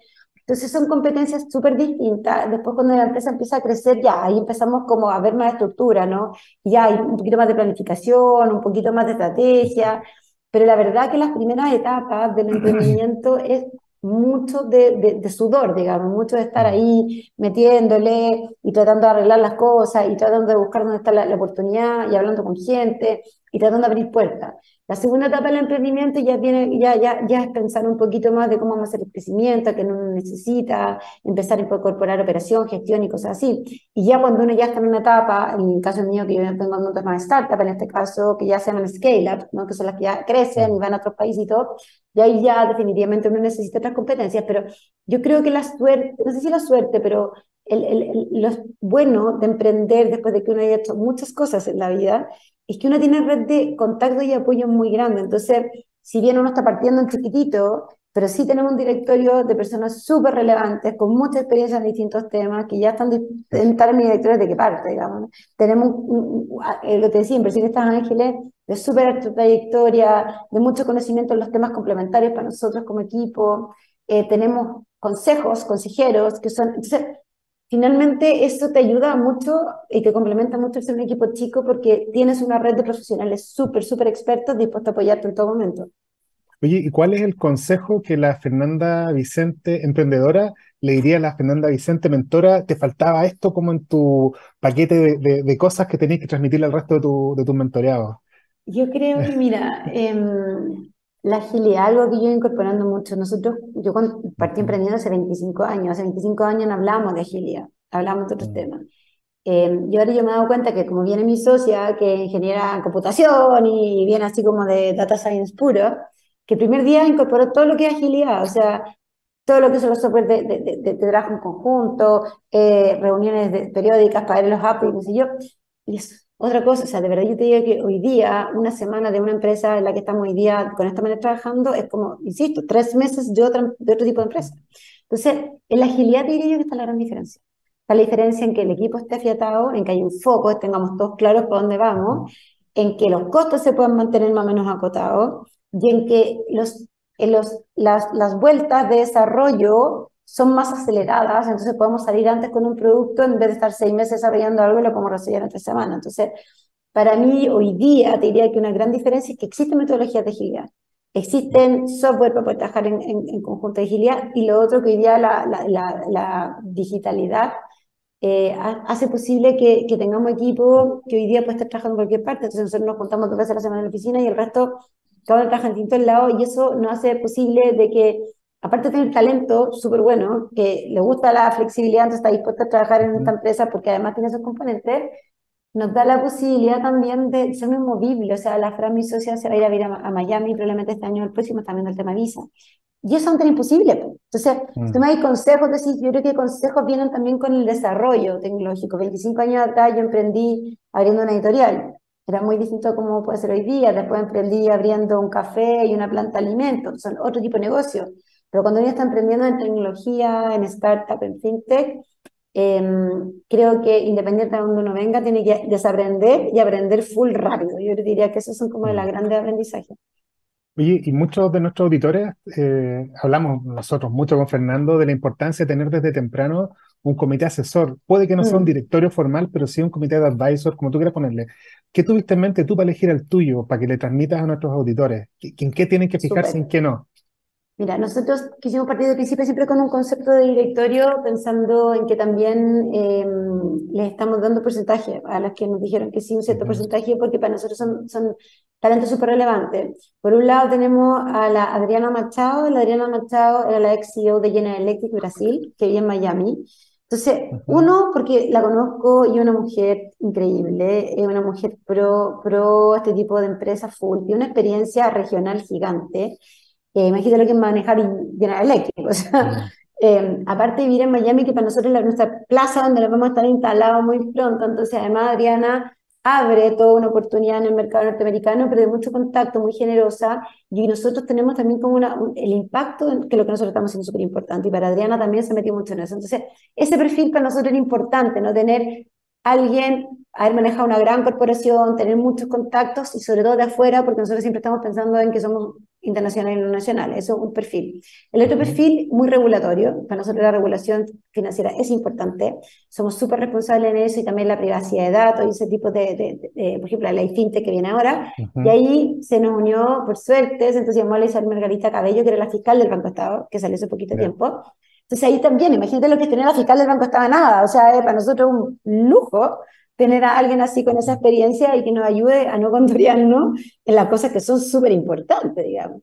Entonces son competencias súper distintas. Después cuando la empresa empieza a crecer, ya ahí empezamos como a ver más estructura, ¿no? Ya hay un poquito más de planificación, un poquito más de estrategia, pero la verdad que las primeras etapas del emprendimiento es mucho de, de, sudor, digamos, mucho de estar ahí metiéndole y tratando de arreglar las cosas y tratando de buscar dónde está la, la oportunidad y hablando con gente y tratando de abrir puertas. La segunda etapa del emprendimiento ya, viene, ya, ya, ya es pensar un poquito más de cómo vamos a hacer el crecimiento, que uno necesita, empezar a incorporar operación, gestión y cosas así. Y ya cuando uno ya está en una etapa, en el caso mío que yo tengo muchas más startups, en este caso que ya se llaman scale-up, ¿no? que son las que ya crecen y van a otros países y todo, y ahí ya definitivamente uno necesita otras competencias, pero yo creo que la suerte, no sé si la suerte, pero el, el, lo bueno de emprender después de que uno haya hecho muchas cosas en la vida es que uno tiene red de contacto y apoyo muy grande. Entonces, si bien uno está partiendo en chiquitito, pero sí tenemos un directorio de personas súper relevantes, con mucha experiencia en distintos temas, que ya están, en mi directorio de qué parte, digamos. Tenemos, eh, lo que decía, inversionistas ángeles de súper trayectoria, de mucho conocimiento en los temas complementarios para nosotros como equipo. Eh, tenemos consejos, consejeros, que son... Entonces, finalmente eso te ayuda mucho y te complementa mucho ser un equipo chico porque tienes una red de profesionales súper, súper expertos dispuestos a apoyarte en todo momento. Oye, ¿y cuál es el consejo que la Fernanda Vicente, emprendedora, le diría a la Fernanda Vicente, mentora, te faltaba esto como en tu paquete de, cosas que tenías que transmitirle al resto de tu, de tus mentoreados? Yo creo que, mira, em, la agilidad, algo que yo he incorporando mucho. Nosotros, yo partí emprendiendo hace 25 años, hace 25 años no hablábamos de agilidad, hablábamos de otros mm. temas. Eh, y ahora yo me he dado cuenta que como viene mi socia, que ingeniera en computación y viene así como de data science puro, que el primer día incorporó todo lo que es agilidad, o sea, todo lo que son los software de, de, de, trabajo en conjunto, eh, reuniones periódicas para ver los apps y no sé yo. Y es otra cosa, o sea, de verdad yo te digo que hoy día, una semana de una empresa en la que estamos hoy día con esta manera trabajando, es como, insisto, tres meses de, otra, de otro tipo de empresa. Entonces, en la agilidad diría yo que está la gran diferencia. Está la diferencia en que el equipo esté afiatado, en que hay un foco, tengamos todos claros por dónde vamos, en que los costos se puedan mantener más o menos acotados, y en que los, en los, las, las vueltas de desarrollo son más aceleradas, entonces podemos salir antes con un producto en vez de estar seis meses desarrollando algo y lo podemos resolver en tres semanas. Entonces, para mí hoy día te diría que una gran diferencia es que existen metodologías de agilidad, existen software para poder trabajar en, en, conjunto de agilidad y lo otro que hoy día la, la, la, digitalidad eh, hace posible que, que, tengamos equipo que hoy día puede estar trabajando en cualquier parte, entonces nosotros nos contamos dos veces a la semana en la oficina y el resto cada uno trabaja en distintos lados y eso no hace posible de que, aparte de tener talento súper bueno, que le gusta la flexibilidad, entonces está dispuesto a trabajar en esta empresa porque además tiene esos componentes, nos da la posibilidad también de ser muy movible. O sea, la Fran, mi socia, se va a ir a vivir a, Miami probablemente este año el próximo, también el tema visa. Y eso es tan imposible. Entonces, mm. si me hay consejos, decir, yo creo que consejos vienen también con el desarrollo tecnológico. 25 años atrás yo emprendí abriendo una editorial. Era muy distinto a cómo puede ser hoy día. Después emprendí abriendo un café y una planta de alimentos. Son otro tipo de negocio. Pero cuando uno está emprendiendo en tecnología, en startup, en fintech, em, creo que independiente de donde uno venga, tiene que desaprender y aprender full rápido. Yo diría que esos son como de las mm. grandes aprendizajes. Oye, y muchos de nuestros auditores, eh, hablamos nosotros mucho con Fernando de la importancia de tener desde temprano un comité asesor. Puede que no sea un mm. directorio formal, pero sí un comité de advisor, como tú quieras ponerle. ¿Qué tuviste en mente tú para elegir el tuyo, para que le transmitas a nuestros auditores? ¿En qué tienen que fijarse y en qué no? Mira, nosotros quisimos partir de principio siempre con un concepto de directorio, pensando en que también em, les estamos dando porcentaje a las que nos dijeron que sí, un cierto porcentaje, porque para nosotros son, son talentos súper relevantes. Por un lado tenemos a la Adriana Machado, la Adriana Machado era la ex CEO de General Electric Brasil, que vive en Miami. Entonces, uno, porque la conozco y una mujer increíble, es una mujer pro, pro este tipo de empresa full, tiene una experiencia regional gigante eh, imagínate lo que es manejar General Electric. O sea, eh, aparte de vivir en Miami, que para nosotros es nuestra plaza donde nos vamos a estar instalados muy pronto, entonces además Adriana abre toda una oportunidad en el mercado norteamericano, pero de mucho contacto, muy generosa, y nosotros tenemos también como una, el impacto que lo que nosotros estamos haciendo es súper importante, y para Adriana también se metió mucho en eso. Entonces, ese perfil para nosotros era importante, ¿no? Tener alguien, haber manejado una gran corporación, tener muchos contactos, y sobre todo de afuera, porque nosotros siempre estamos pensando en que somos internacional y no nacional. Eso es un perfil. El otro perfil, muy regulatorio. Para nosotros la regulación financiera es importante. Somos súper responsables en eso y también la privacidad de datos y ese tipo de, de, por ejemplo, la ley FinTech que viene ahora. Y ahí se nos unió, por suerte, se llamó a Isabel Margarita Cabello, que era la fiscal del Banco Estado, que salió hace poquito tiempo. Entonces ahí también, imagínate lo que tener la fiscal del Banco Estado nada. O sea, es para nosotros un lujo tener a alguien así con esa experiencia y que nos ayude a no controllarnos en las cosas que son súper importantes, digamos.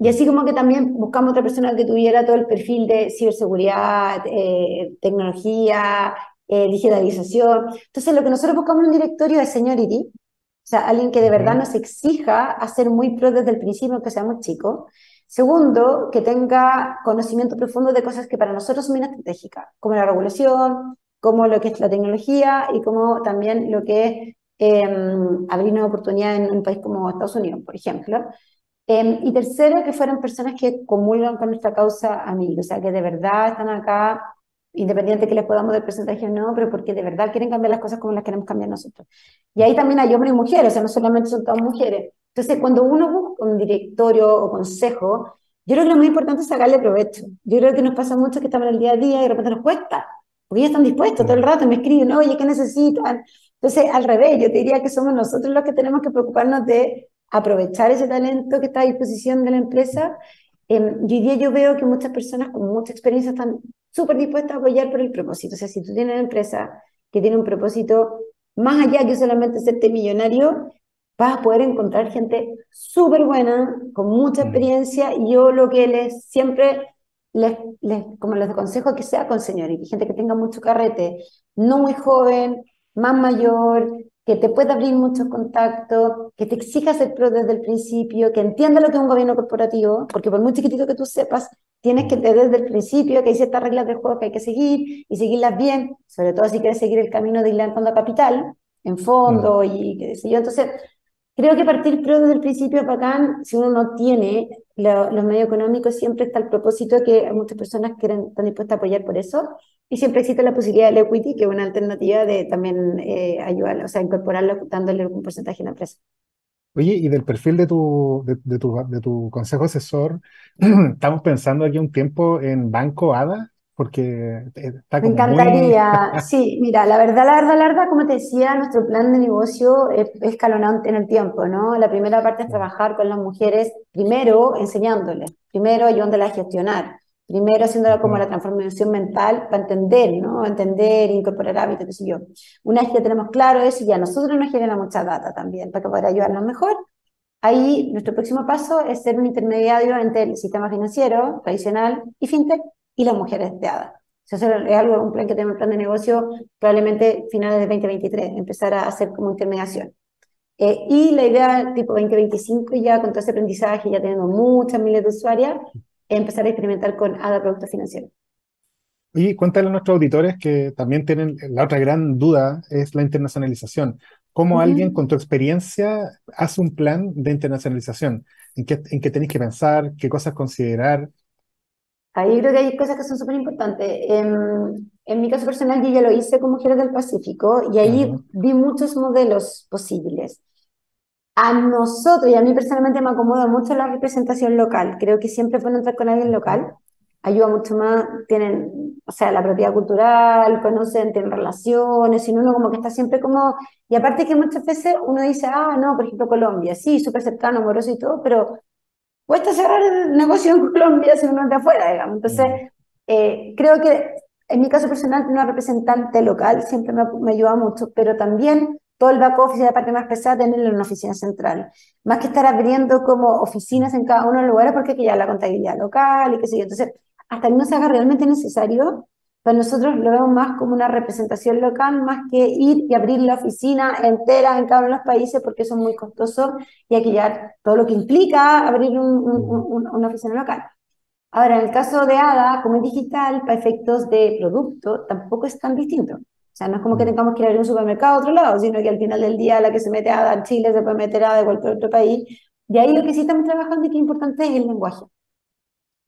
Y así como que también buscamos otra persona que tuviera todo el perfil de ciberseguridad, eh, tecnología, eh, digitalización. Entonces, lo que nosotros buscamos en un directorio es seniority, o sea, alguien que de verdad nos exija a ser muy pro desde el principio, que seamos chicos. Segundo, que tenga conocimiento profundo de cosas que para nosotros son muy estratégicas, como la regulación, como lo que es la tecnología y como también lo que es eh, abrir una oportunidad en un país como Estados Unidos, por ejemplo. Em, y tercero, que fueran personas que comulgan con nuestra causa a mí, o sea, que de verdad están acá, independiente que les podamos dar presentaje o no, pero porque de verdad quieren cambiar las cosas como las queremos cambiar nosotros. Y ahí también hay hombres y mujeres, o sea, no solamente son todas mujeres. Entonces, cuando uno busca un directorio o consejo, yo creo que lo más importante es sacarle provecho. Yo creo que nos pasa mucho que estamos en el día a día y de repente nos cuesta, porque ellos están dispuestos todo el rato, me escriben, oye, ¿qué necesitan? Entonces, al revés, yo te diría que somos nosotros los que tenemos que preocuparnos de aprovechar ese talento que está a disposición de la empresa. Eh, hoy día yo veo que muchas personas con mucha experiencia están súper dispuestas a apoyar por el propósito. O sea, si tú tienes una empresa que tiene un propósito más allá que solamente serte millonario, vas a poder encontrar gente súper buena, con mucha experiencia, y yo lo que les siempre les, les, como les aconsejo que sea con señorita, gente que tenga mucho carrete, no muy joven, más mayor, que te pueda abrir muchos contactos, que te exija ser pro desde el principio, que entienda lo que es un gobierno corporativo, porque por muy chiquitito que tú sepas, tienes que entender desde el principio que hay ciertas reglas de juego que hay que seguir y seguirlas bien, sobre todo si quieres seguir el camino de ir levantando capital en fondo y qué sé yo. Entonces, creo que partir pro desde el principio es bacán, si uno no tiene los medios económicos, siempre está el propósito que muchas personas quieren, están dispuestas a apoyar por eso. Y siempre existe la posibilidad del equity, que es una alternativa de también eh, ayudar, o sea, incorporarlo dándole un porcentaje a la empresa. Oye, y del perfil de tu, de, tu, de tu consejo asesor, estamos pensando aquí un tiempo en Banco ADA, porque está como Me encantaría, sí, mira, la verdad, la verdad, la verdad, como te decía, nuestro plan de negocio es escalonante en el tiempo, ¿no? La primera parte es trabajar con las mujeres, primero enseñándoles, primero ayudándolas a gestionar, Primero haciéndolo como la transformación mental para entender, ¿no? Entender, incorporar hábitos, qué sé yo. Una vez que tenemos claro eso, ya nosotros nos generamos mucha data también para que pueda ayudarnos mejor. Ahí nuestro próximo paso es ser un intermediario entre el sistema financiero tradicional y fintech y las mujeres de ADA. Eso es algo, un plan que tenemos, un plan de negocio, probablemente finales de 2023, empezar a hacer como intermediación. Eh, y la idea tipo 2025 ya con todo ese aprendizaje, ya teniendo muchas miles de usuarias, empezar a experimentar con ADA Productos Financieros. Y cuéntale a nuestros auditores que también tienen la otra gran duda es la internacionalización. ¿Cómo alguien con tu experiencia hace un plan de internacionalización? ¿En qué, en qué tenéis que pensar? ¿Qué cosas considerar? Ahí creo que hay cosas que son súper importantes. En, en, mi caso personal, yo ya lo hice con Mujeres del Pacífico y ahí vi muchos modelos posibles. A nosotros y a mí personalmente me acomoda mucho la representación local. Creo que siempre pueden entrar con alguien local. Ayuda mucho más, tienen, o sea, la propiedad cultural, conocen, tienen relaciones, y uno como que está siempre como... Y aparte que muchas veces uno dice, ah, no, por ejemplo, Colombia, sí, súper cercano, amoroso y todo, pero cuesta cerrar el negocio en Colombia si uno es de afuera, digamos. Entonces, eh, creo que en mi caso personal, una representante local siempre me, me ayuda mucho, pero también todo el back office la parte más pesada tenerlo en una oficina central. Más que estar abriendo como oficinas en cada uno de los lugares porque hay que ya la contabilidad local y qué sé yo. Entonces, hasta que no se haga realmente necesario, pues nosotros lo vemos más como una representación local, más que ir y abrir la oficina entera en cada uno de los países porque eso es muy costoso y hay que ya todo lo que implica abrir una oficina local. Ahora, en el caso de ADA, como es digital, para efectos de producto, tampoco es tan distinto. O sea, no es como que mm. tengamos que ir a abrir un supermercado a otro lado, sino que al final del día la que se mete a Chile se puede meter a de cualquier otro país. De ahí lo que sí estamos trabajando y que es importante es el lenguaje.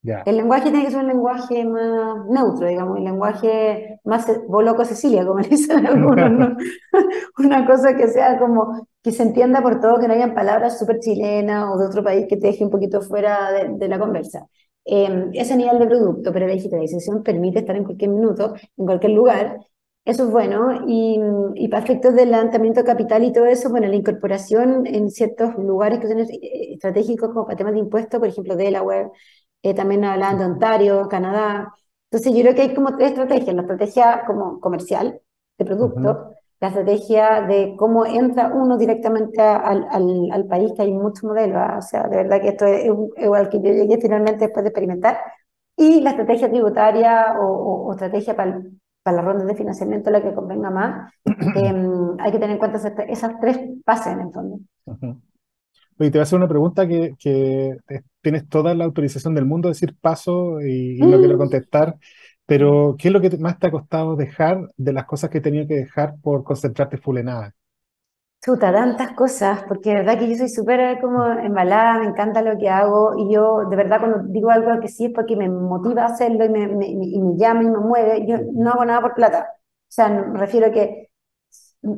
El lenguaje tiene que ser un lenguaje más neutro, digamos, el lenguaje más boloco Cecilia, como dicen algunos, Una cosa que sea como que se entienda por todo, que no hayan palabras súper chilenas o de otro país que te deje un poquito fuera de, la conversa. Eh, ese nivel de producto, pero la digitalización permite estar en cualquier minuto, en cualquier lugar, eso es bueno. Y, y para efectos del levantamiento de capital y todo eso, bueno, la incorporación en ciertos lugares que son eh, estratégicos como para temas de impuestos, por ejemplo, Delaware, eh, también hablaban de Ontario, Canadá. Entonces yo creo que hay como tres estrategias. La estrategia como comercial de producto, la estrategia de cómo entra uno directamente al, al, al, país, que hay muchos modelos. ¿ah? O sea, de verdad que esto es igual que yo llegué finalmente después de experimentar. Y la estrategia tributaria o, o, o estrategia para para la ronda de financiamiento la que convenga más, em, hay que tener en cuenta esas, tres fases en el fondo. Oye, te voy a hacer una pregunta que, que tienes toda la autorización del mundo de decir paso y, no quiero mm. contestar, pero ¿qué es lo que más te ha costado dejar de las cosas que he tenido que dejar por concentrarte full en nada? Chuta, tantas cosas, porque de verdad que yo soy súper como embalada, me encanta lo que hago y yo de verdad cuando digo algo que sí es porque me motiva a hacerlo y me, y me llama y me mueve, yo no hago nada por plata. O sea, me refiero a que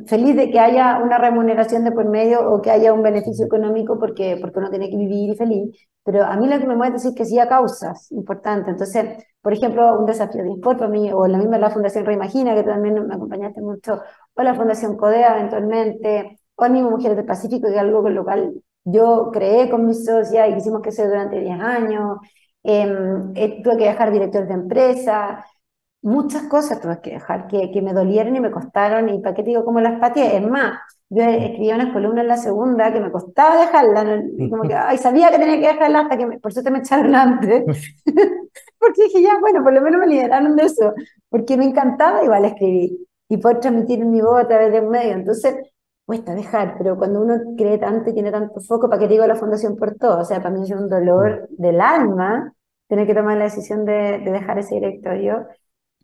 feliz de que haya una remuneración de por medio o que haya un beneficio económico porque, porque uno tiene que vivir feliz, pero a mí lo que me mueve es decir que sí a causas importantes. Entonces, por ejemplo, un desafío de import para mí, o la misma la Fundación Reimagina, que también me acompañaste mucho, o la Fundación CODEA eventualmente, o el mismo Mujeres del Pacífico, que es algo con lo cual yo creé con mis socias y quisimos que sea durante 10 años. Em, eh, tuve que dejar director de empresa, muchas cosas tuve que dejar que, que me dolieron y me costaron, y para qué te digo como las pateé, es más, yo escribía unas columnas en la segunda que me costaba dejarla, como que, ay, sabía que tenía que dejarla hasta que, por eso te me echaron antes, porque dije, ya, bueno, por lo menos me lideraron de eso, porque me encantaba igual escribir y poder transmitir mi voz a través de un medio, entonces cuesta dejar, pero cuando uno cree tanto y tiene tanto foco, ¿para qué te digo la Fundación por todo? O sea, para mí es un dolor del alma tener que tomar la decisión de, de dejar ese directorio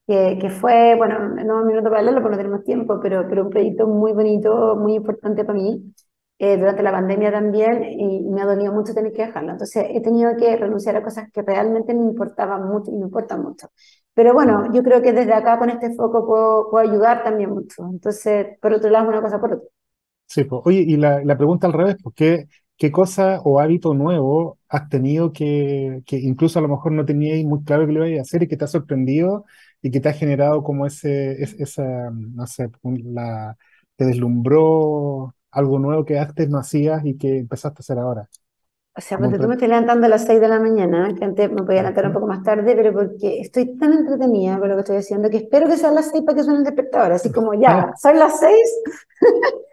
que, fue, bueno, no minuto para hablarlo porque no tenemos tiempo, pero, pero un proyecto muy bonito, muy importante para mí, eh, durante la pandemia también, y me ha dolido mucho tener que dejarlo. Entonces he tenido que renunciar a cosas que realmente me importaban mucho y me importan mucho. Pero bueno, yo creo que desde acá con este foco puedo, puedo ayudar también mucho. Entonces, por otro lado, una cosa por otra. Sí, pues, oye, y la, la pregunta al revés, ¿por qué, qué cosa o hábito nuevo has tenido que, que incluso a lo mejor no teníais muy claro que lo ibas a hacer y que te ha sorprendido y que te ha generado como ese, esa, no sé, la, te deslumbró algo nuevo que antes no hacías y que empezaste a hacer ahora. O sea, porque tú me estás levantando a las 6 de la mañana, que antes me podía levantar un poco más tarde, pero porque estoy tan entretenida con lo que estoy haciendo que espero que sean las 6 para que suene el despertador. Así como ya, son las 6,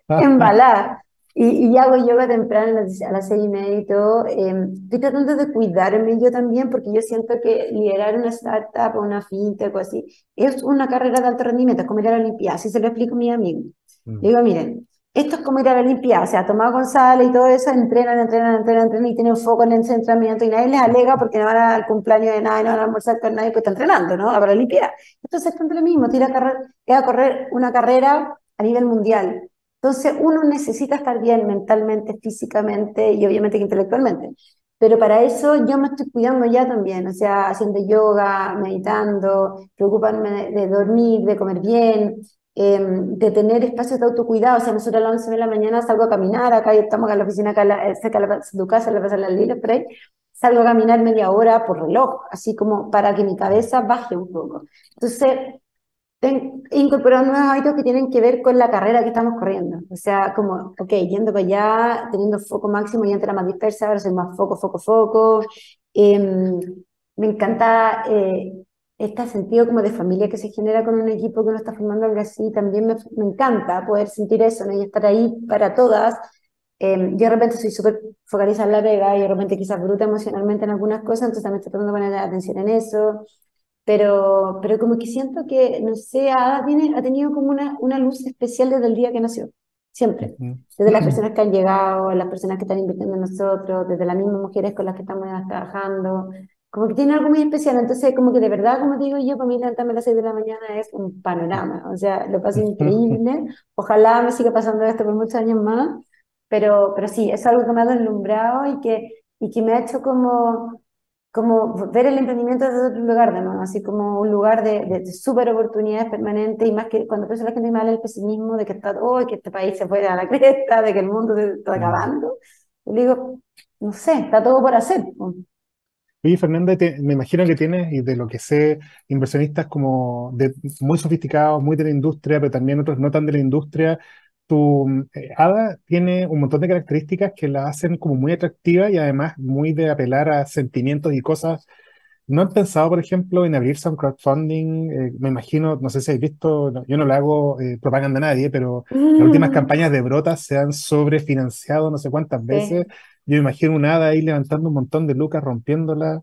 embalar. Y, y, hago yoga temprano a las seis y media y todo. Em, estoy tratando de cuidarme yo también porque yo siento que liderar una startup o una fintech o así es una carrera de alto rendimiento, es como ir a la Olimpiada. Así se lo explico a mi amigo. Mm. digo, miren, esto es como ir a la Olimpiada. O sea, Tomás González y todo eso entrenan, entrenan, entrenan, entrenan y tienen foco en el entrenamiento y nadie les alega porque no van al cumpleaños de nadie, no van a almorzar con nadie, pues están entrenando, ¿no? Para la Olimpiada. Entonces, es lo mismo, tira a, correr, a correr una carrera a nivel mundial entonces uno necesita estar bien mentalmente, físicamente y obviamente intelectualmente. Pero para eso yo me estoy cuidando ya también, o sea, haciendo yoga, meditando, preocuparme de, dormir, de comer bien, em, de tener espacios de autocuidado. O sea, nosotros a las 11 de la mañana salgo a caminar, acá estamos en la oficina, acá la, cerca de tu casa, la casa de las por ahí. Salgo a caminar media hora por reloj, así como para que mi cabeza baje un poco. Entonces, he incorporado nuevos hábitos que tienen que ver con la carrera que estamos corriendo. O sea, como, ok, yendo para allá, teniendo foco máximo, y antes era más dispersa, ahora soy más foco, foco, foco. Em, me encanta eh, este sentido como de familia que se genera con un equipo que uno está formando algo así. También me, me encanta poder sentir eso ¿no? y estar ahí para todas. Eh, yo de repente soy súper focalizada en la pega y de repente quizás bruta emocionalmente en algunas cosas, entonces también estoy tratando de poner atención en eso pero, pero como que siento que, no sé, Ada tiene, ha tenido como una, una luz especial desde el día que nació, siempre. Desde las personas que han llegado, las personas que están invirtiendo en nosotros, desde las mismas mujeres con las que estamos trabajando, como que tiene algo muy especial. Entonces, como que de verdad, como digo yo, para mí levantarme a las 6 de la mañana es un panorama, o sea, lo paso increíble. Ojalá me siga pasando esto por muchos años más, pero, pero sí, es algo que me ha deslumbrado y que, y que me ha hecho como como ver el emprendimiento desde otro lugar, ¿no? así como un lugar de, de, súper oportunidades permanentes y más que cuando piensa la gente mal el pesimismo de que está oh, que este país se fue a la cresta, de que el mundo se está acabando. Yo digo, no sé, está todo por hacer. Oye, Fernanda, me imagino que tienes, y de lo que sé, inversionistas como de, muy sofisticados, muy de la industria, pero también otros no tan de la industria, tu eh, Ada tiene un montón de características que la hacen como muy atractiva y además muy de apelar a sentimientos y cosas. ¿No han pensado, por ejemplo, en abrirse a un crowdfunding? Eh, me imagino, no sé si habéis visto, yo no le hago eh, propaganda a nadie, pero las últimas campañas de brotas se han sobrefinanciado no sé cuántas veces. Yo me imagino una Ada ahí levantando un montón de lucas, rompiéndola.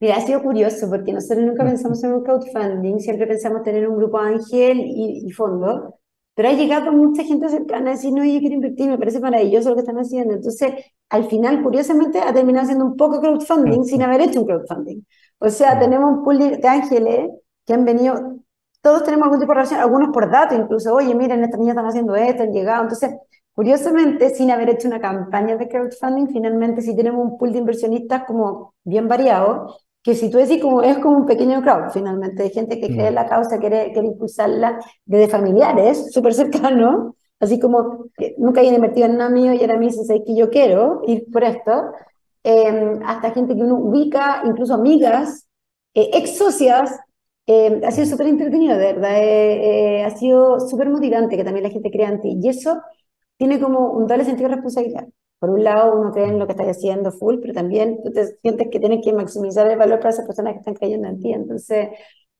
Mira, ha sido curioso porque nosotros nunca pensamos en un crowdfunding, siempre pensamos tener un grupo ángel y, y fondo. Pero ha llegado mucha gente cercana a decir, no, yo quiero invertir, me parece maravilloso lo que están haciendo. Entonces, al final, curiosamente, ha terminado siendo un poco crowdfunding sin haber hecho un crowdfunding. O sea, tenemos un pool de ángeles que han venido, todos tenemos algún tipo de relación, algunos por datos incluso, oye, miren, estas niñas están haciendo esto, han llegado. Entonces, Curiosamente, sin haber hecho una campaña de crowdfunding, finalmente sí tenemos un pool de inversionistas como bien variado, que si tú decís como es como un pequeño crowd, finalmente, de gente que cree en la causa, quiere, quiere impulsarla, desde familiares, súper cercanos, así como que nunca hayan invertido en nada mío y ahora me dicen, que yo quiero ir por esto, em, hasta gente que uno ubica, incluso amigas, eh, ex socias, em, ha sido súper entretenido, de verdad, eh, eh, ha sido súper motivante que también la gente crea en ti, y eso tiene como un doble sentido de responsabilidad. Por un lado, uno cree en lo que estás haciendo full, pero también tú te sientes que tienes que maximizar el valor para esas personas que están creyendo en ti. Entonces,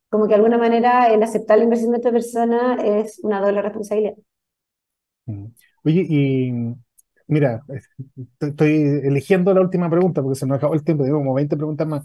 como que de alguna manera el aceptar la inversión de otra persona es una doble responsabilidad. Mm. Oye, y mira, estoy eligiendo la última pregunta porque se nos acabó el tiempo, digo como 20 preguntas más.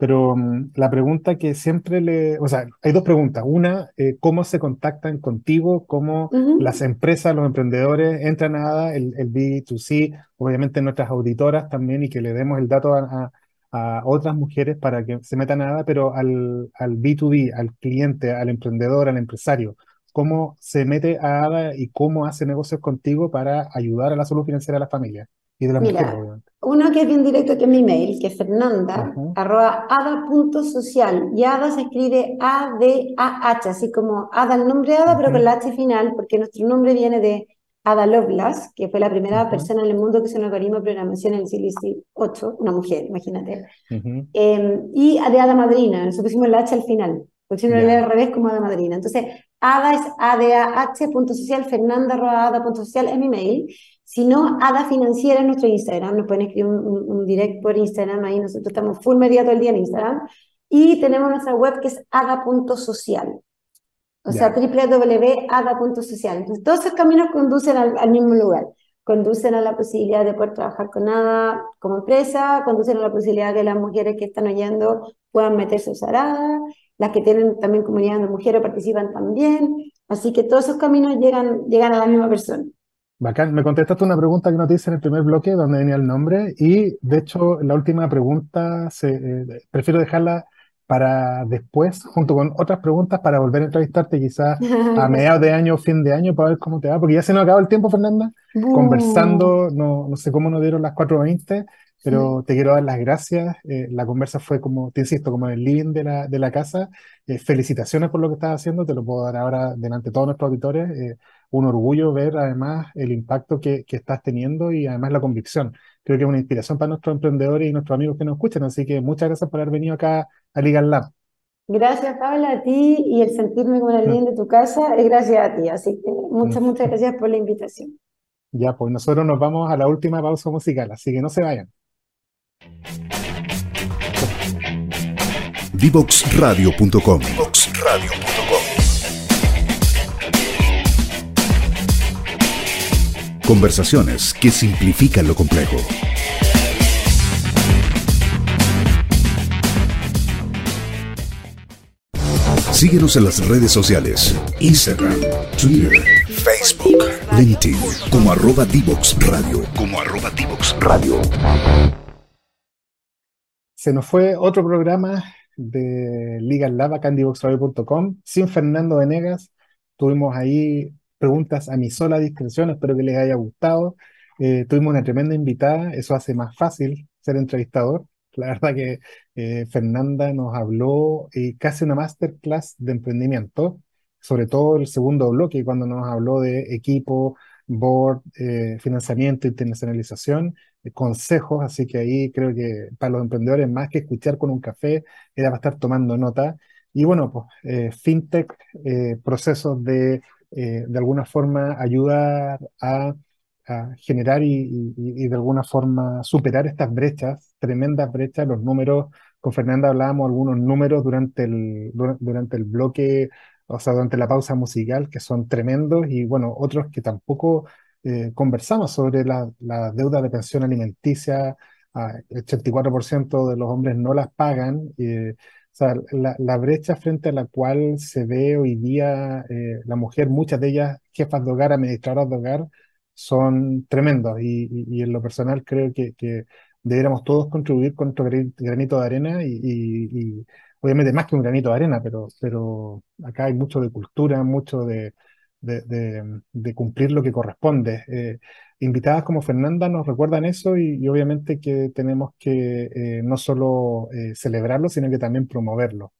Pero mm, la pregunta que siempre le, o sea, hay dos preguntas. Una, eh, ¿cómo se contactan contigo? ¿Cómo las empresas, los emprendedores entran a ADA, el, el B2C, obviamente nuestras auditoras también, y que le demos el dato a, a, otras mujeres para que se metan a ADA, pero al, al B2B, al cliente, al emprendedor, al empresario, ¿cómo se mete a ADA y cómo hace negocios contigo para ayudar a la salud financiera de la familia? Y de la Mira, uno que es bien directo, que es mi mail, que es fernanda, arroba ada.social. Y ada se escribe A-D-A-H, así como ada, el nombre ada, pero con la H final, porque nuestro nombre viene de Ada Lovelace, que fue la primera persona en el mundo que hizo un algoritmo de programación en el siglo XVIII, una mujer, imagínate. Em, y de Ada Madrina, nosotros pusimos la H al final, porque si no yeah. al revés como Ada Madrina. Entonces, Ada es adah.social, fernanda.ada.social es mi mail. Si no, Ada Financiera es nuestro Instagram. Nos pueden escribir un, direct por Instagram. Ahí nosotros estamos full media todo el día en Instagram. Y tenemos nuestra web que es ada.social. O sea, www.ada.social. Entonces, todos esos caminos conducen al, mismo lugar. Conducen a la posibilidad de poder trabajar con ADA como empresa, conducen a la posibilidad de que las mujeres que están oyendo puedan meterse a usar ADA, las que tienen también comunidad de mujeres participan también. Así que todos esos caminos llegan, llegan a la misma persona. Bacán, me contestaste una pregunta que no te hice en el primer bloque, donde venía el nombre, y de hecho la última pregunta se, eh, prefiero dejarla para después, junto con otras preguntas, para volver a entrevistarte quizás a mediados de año o fin de año para ver cómo te va, porque ya se nos acaba el tiempo, Fernanda, conversando, no, no sé cómo nos dieron las 4.20, pero te quiero dar las gracias. Eh, la conversa fue como, te insisto, como en el living de la, de la casa. Eh, felicitaciones por lo que estás haciendo, te lo puedo dar ahora delante de todos nuestros auditores. Un orgullo ver además el impacto que, que, estás teniendo y además la convicción. Creo que es una inspiración para nuestros emprendedores y nuestros amigos que nos escuchan. Así que muchas gracias por haber venido acá a Legal Lab. Gracias, Paula, a ti y el sentirme como el living de tu casa es gracias a ti. Así que muchas, muchas gracias por la invitación. Ya, pues nosotros nos vamos a la última pausa musical, así que no se vayan. Divoxradio.com Conversaciones que simplifican lo complejo. Síguenos en las redes sociales, Instagram, Twitter, Facebook, LinkedIn, como arroba Divox Radio, como arroba Divox Radio. Se nos fue otro programa de Liga acá en sin Fernando Venegas. Tuvimos ahí preguntas a mi sola discreción, espero que les haya gustado. Eh, tuvimos una tremenda invitada, eso hace más fácil ser entrevistador. La verdad que eh, Fernanda nos habló eh, casi una masterclass de emprendimiento, sobre todo el segundo bloque, cuando nos habló de equipo, board, financiamiento, internacionalización consejos, así que ahí creo que para los emprendedores más que escuchar con un café, era para estar tomando nota. Y bueno, pues fintech, procesos de eh, de alguna forma ayudar a, generar y, de alguna forma superar estas brechas, tremendas brechas, los números, con Fernanda hablábamos algunos números durante el, durante el bloque, o sea, durante la pausa musical, que son tremendos, y bueno, otros que tampoco eh, conversamos sobre la, deuda de pensión alimenticia, ah, el 84% de los hombres no las pagan. O sea, la, brecha frente a la cual se ve hoy día eh, la mujer, muchas de ellas jefas de hogar, administradoras de hogar, son tremendos. Y, en lo personal creo que, que, deberíamos todos contribuir con nuestro granito de arena y, obviamente más que un granito de arena, pero, pero acá hay mucho de cultura, mucho de, de, cumplir lo que corresponde. Eh, invitadas como Fernanda nos recuerdan eso y, obviamente que tenemos que eh, no solo eh, celebrarlo, sino que también promoverlo.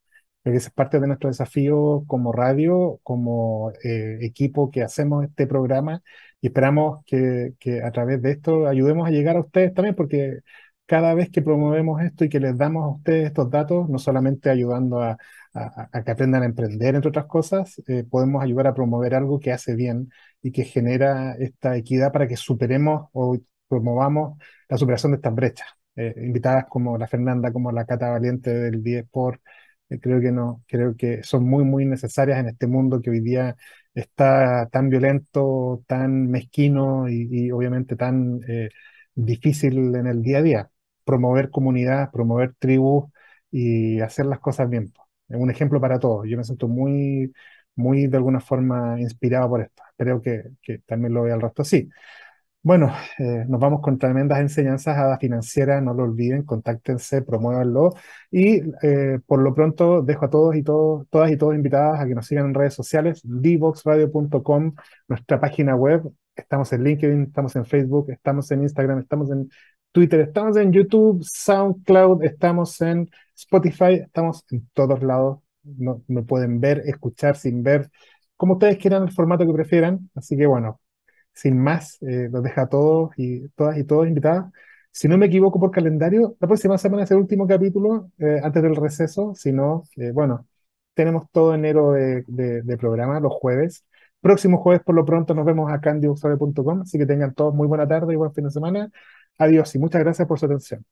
Porque es parte de nuestro desafío como radio, como equipo que hacemos este programa y esperamos que, que a través de esto ayudemos a llegar a ustedes también, porque cada vez que promovemos esto y que les damos a ustedes estos datos, no solamente ayudando a, que aprendan a emprender, entre otras cosas, eh, podemos ayudar a promover algo que hace bien y que genera esta equidad para que superemos o promovamos la superación de estas brechas. Eh, invitadas como la Fernanda, como la Cata Valiente del 10 por, eh, creo que no, creo que son muy, muy necesarias en este mundo que hoy día está tan violento, tan mezquino y, obviamente tan difícil en el día a día promover comunidad, promover tribus y hacer las cosas bien. Un ejemplo para todos. Yo me siento muy, muy de alguna forma inspirado por esto. Creo que, también lo veo al resto así. Bueno, eh, nos vamos con tremendas enseñanzas a la financiera, no lo olviden, contáctense, promuévanlo y eh, por lo pronto dejo a todos y todos, todas y todos invitadas a que nos sigan en redes sociales, divoxradio.com, nuestra página web, estamos en LinkedIn, estamos en Facebook, estamos en Instagram, estamos en Twitter, estamos en YouTube, SoundCloud, estamos en Spotify, estamos en todos lados. No, me pueden ver, escuchar sin ver, como ustedes quieran, el formato que prefieran. Así que bueno, sin más, eh, los deja a todos y todas y todos invitados. Si no me equivoco por calendario, la próxima semana es el último capítulo eh, antes del receso. Si no, eh, bueno, tenemos todo enero de, de, programa, los jueves. Próximo jueves, por lo pronto, nos vemos acá en Así que tengan todos muy buena tarde y buen fin de semana. Adiós y muchas gracias por su atención.